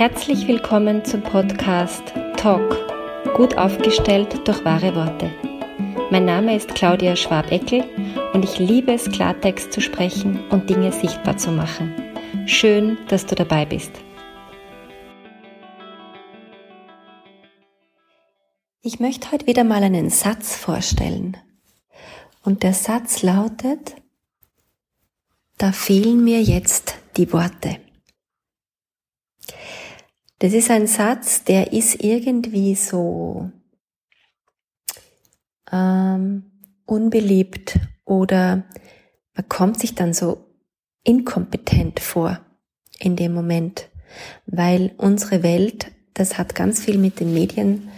Herzlich willkommen zum Podcast Talk, gut aufgestellt durch wahre Worte. Mein Name ist Claudia Schwabeckel und ich liebe es, Klartext zu sprechen und Dinge sichtbar zu machen. Schön, dass du dabei bist. Ich möchte heute wieder mal einen Satz vorstellen. Und der Satz lautet, da fehlen mir jetzt die Worte. Das ist ein Satz, der ist irgendwie so ähm, unbeliebt oder man kommt sich dann so inkompetent vor in dem Moment, weil unsere Welt, das hat ganz viel mit den Medien,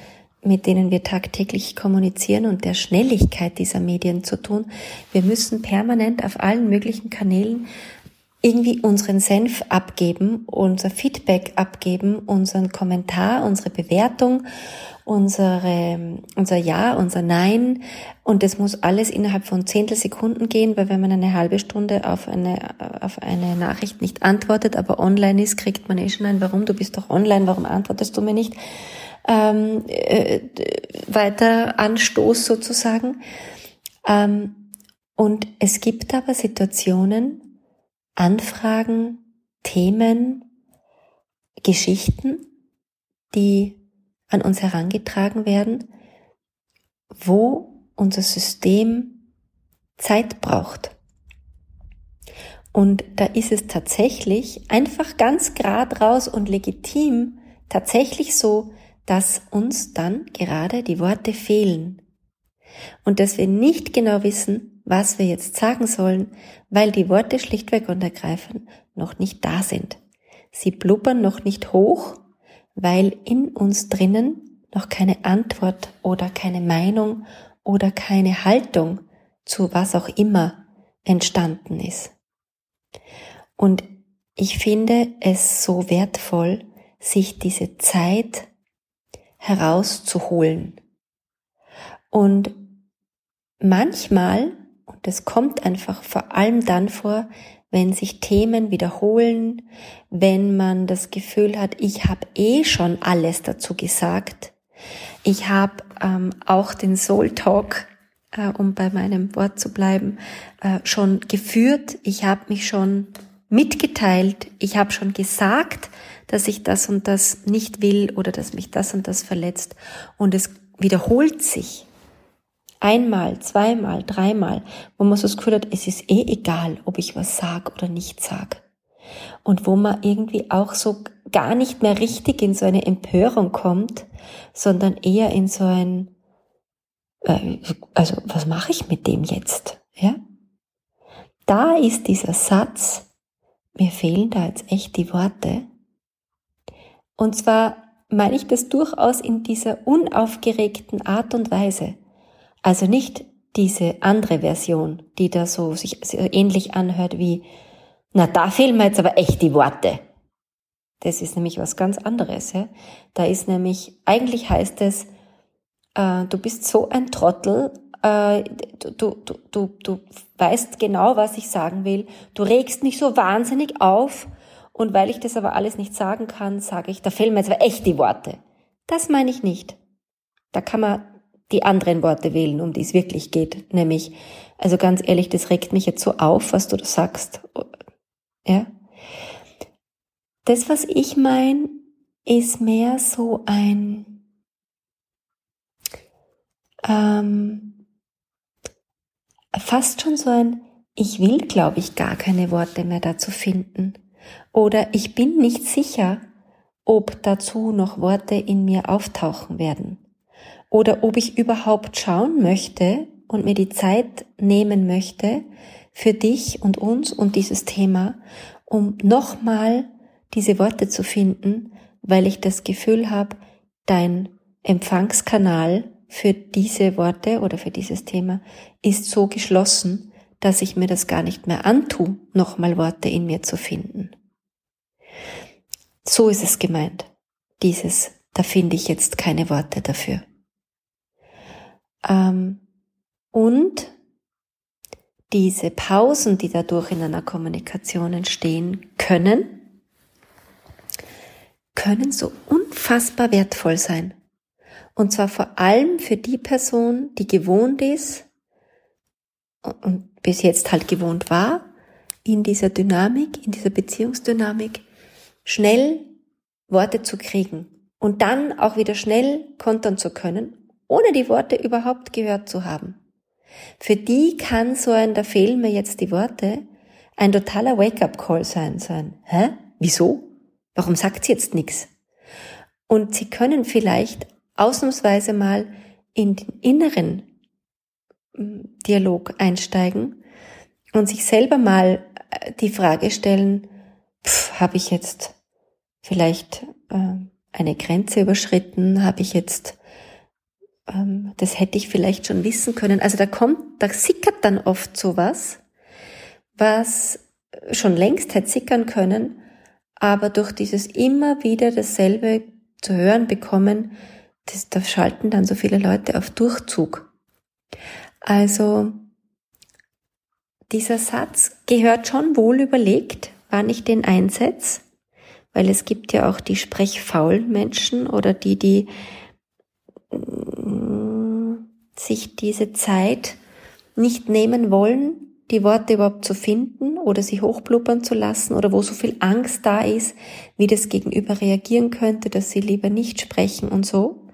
mit denen wir tagtäglich kommunizieren und der Schnelligkeit dieser Medien zu tun. Wir müssen permanent auf allen möglichen Kanälen irgendwie unseren Senf abgeben, unser Feedback abgeben, unseren Kommentar, unsere Bewertung, unsere, unser Ja, unser Nein. Und das muss alles innerhalb von Zehntelsekunden gehen, weil wenn man eine halbe Stunde auf eine, auf eine Nachricht nicht antwortet, aber online ist, kriegt man eh schon ein, warum, du bist doch online, warum antwortest du mir nicht? Ähm, äh, weiter Anstoß sozusagen. Ähm, und es gibt aber Situationen, Anfragen, Themen, Geschichten, die an uns herangetragen werden, wo unser System Zeit braucht. Und da ist es tatsächlich einfach ganz grad raus und legitim tatsächlich so, dass uns dann gerade die Worte fehlen. Und dass wir nicht genau wissen, was wir jetzt sagen sollen, weil die Worte schlichtweg und ergreifend noch nicht da sind. Sie blubbern noch nicht hoch, weil in uns drinnen noch keine Antwort oder keine Meinung oder keine Haltung zu was auch immer entstanden ist. Und ich finde es so wertvoll, sich diese Zeit herauszuholen. Und manchmal das kommt einfach vor allem dann vor, wenn sich Themen wiederholen, wenn man das Gefühl hat, ich habe eh schon alles dazu gesagt. Ich habe ähm, auch den Soul Talk, äh, um bei meinem Wort zu bleiben, äh, schon geführt. Ich habe mich schon mitgeteilt. Ich habe schon gesagt, dass ich das und das nicht will oder dass mich das und das verletzt. Und es wiederholt sich einmal, zweimal, dreimal, wo man so das Gefühl hat, es ist eh egal, ob ich was sag oder nicht sag. Und wo man irgendwie auch so gar nicht mehr richtig in so eine Empörung kommt, sondern eher in so ein, äh, also was mache ich mit dem jetzt? Ja? Da ist dieser Satz, mir fehlen da jetzt echt die Worte. Und zwar meine ich das durchaus in dieser unaufgeregten Art und Weise. Also nicht diese andere Version, die da so sich ähnlich anhört wie, na, da fehlen mir jetzt aber echt die Worte. Das ist nämlich was ganz anderes. Ja? Da ist nämlich, eigentlich heißt es, äh, du bist so ein Trottel, äh, du, du, du, du weißt genau, was ich sagen will, du regst mich so wahnsinnig auf und weil ich das aber alles nicht sagen kann, sage ich, da fehlen mir jetzt aber echt die Worte. Das meine ich nicht. Da kann man die anderen Worte wählen, um die es wirklich geht. Nämlich, also ganz ehrlich, das regt mich jetzt so auf, was du da sagst. Ja. Das, was ich meine, ist mehr so ein, ähm, fast schon so ein, ich will, glaube ich, gar keine Worte mehr dazu finden. Oder ich bin nicht sicher, ob dazu noch Worte in mir auftauchen werden oder ob ich überhaupt schauen möchte und mir die Zeit nehmen möchte für dich und uns und dieses Thema, um nochmal diese Worte zu finden, weil ich das Gefühl habe, dein Empfangskanal für diese Worte oder für dieses Thema ist so geschlossen, dass ich mir das gar nicht mehr antue, nochmal Worte in mir zu finden. So ist es gemeint. Dieses, da finde ich jetzt keine Worte dafür. Ähm, und diese Pausen, die dadurch in einer Kommunikation entstehen können, können so unfassbar wertvoll sein. Und zwar vor allem für die Person, die gewohnt ist und bis jetzt halt gewohnt war, in dieser Dynamik, in dieser Beziehungsdynamik, schnell Worte zu kriegen und dann auch wieder schnell kontern zu können, ohne die Worte überhaupt gehört zu haben. Für die kann so ein, da fehlen mir jetzt die Worte, ein totaler Wake-up-Call sein, sein. Hä? Wieso? Warum sagt sie jetzt nichts? Und sie können vielleicht ausnahmsweise mal in den inneren hm, Dialog einsteigen und sich selber mal äh, die Frage stellen, habe ich jetzt vielleicht äh, eine Grenze überschritten? Habe ich jetzt, ähm, das hätte ich vielleicht schon wissen können. Also da kommt, da sickert dann oft sowas, was schon längst hätte sickern können, aber durch dieses immer wieder dasselbe zu hören bekommen, das, da schalten dann so viele Leute auf Durchzug. Also dieser Satz gehört schon wohl überlegt, wann ich den einsetze, weil es gibt ja auch die sprechfaulen Menschen oder die, die sich diese Zeit nicht nehmen wollen, die Worte überhaupt zu finden oder sie hochblubbern zu lassen oder wo so viel Angst da ist, wie das Gegenüber reagieren könnte, dass sie lieber nicht sprechen und so.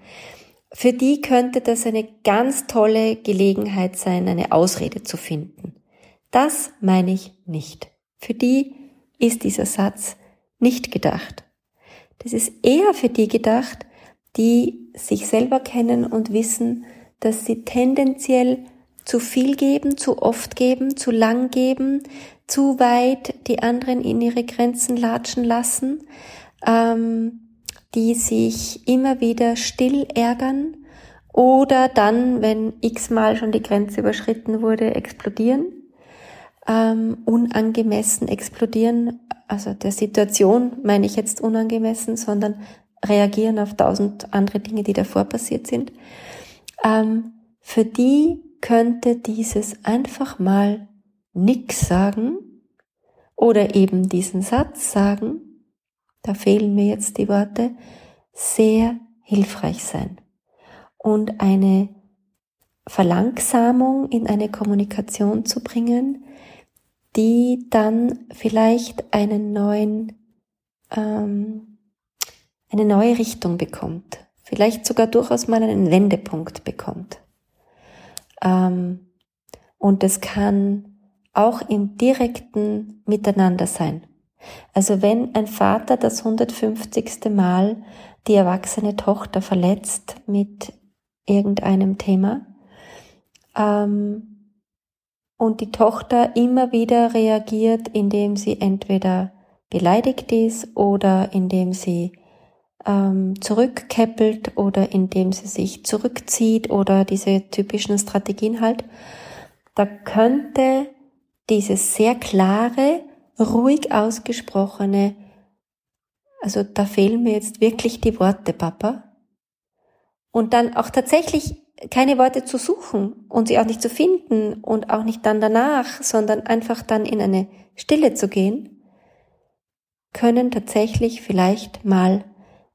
Für die könnte das eine ganz tolle Gelegenheit sein, eine Ausrede zu finden. Das meine ich nicht. Für die ist dieser Satz nicht gedacht. Das ist eher für die gedacht, die sich selber kennen und wissen, dass sie tendenziell zu viel geben, zu oft geben, zu lang geben, zu weit die anderen in ihre Grenzen latschen lassen, ähm, die sich immer wieder still ärgern oder dann, wenn x-mal schon die Grenze überschritten wurde, explodieren, ähm, unangemessen explodieren, also der Situation meine ich jetzt unangemessen, sondern reagieren auf tausend andere Dinge, die davor passiert sind. Ähm, für die könnte dieses einfach mal nix sagen oder eben diesen Satz sagen, da fehlen mir jetzt die Worte, sehr hilfreich sein. Und eine Verlangsamung in eine Kommunikation zu bringen, die dann vielleicht einen neuen, ähm, eine neue Richtung bekommt, vielleicht sogar durchaus mal einen Wendepunkt bekommt. Ähm, und es kann auch im direkten Miteinander sein. Also wenn ein Vater das 150. Mal die erwachsene Tochter verletzt mit irgendeinem Thema ähm, und die Tochter immer wieder reagiert, indem sie entweder beleidigt ist oder indem sie ähm, zurückkeppelt oder indem sie sich zurückzieht oder diese typischen Strategien halt, da könnte dieses sehr klare, ruhig ausgesprochene, also da fehlen mir jetzt wirklich die Worte, Papa. Und dann auch tatsächlich keine Worte zu suchen und sie auch nicht zu finden und auch nicht dann danach, sondern einfach dann in eine Stille zu gehen, können tatsächlich vielleicht mal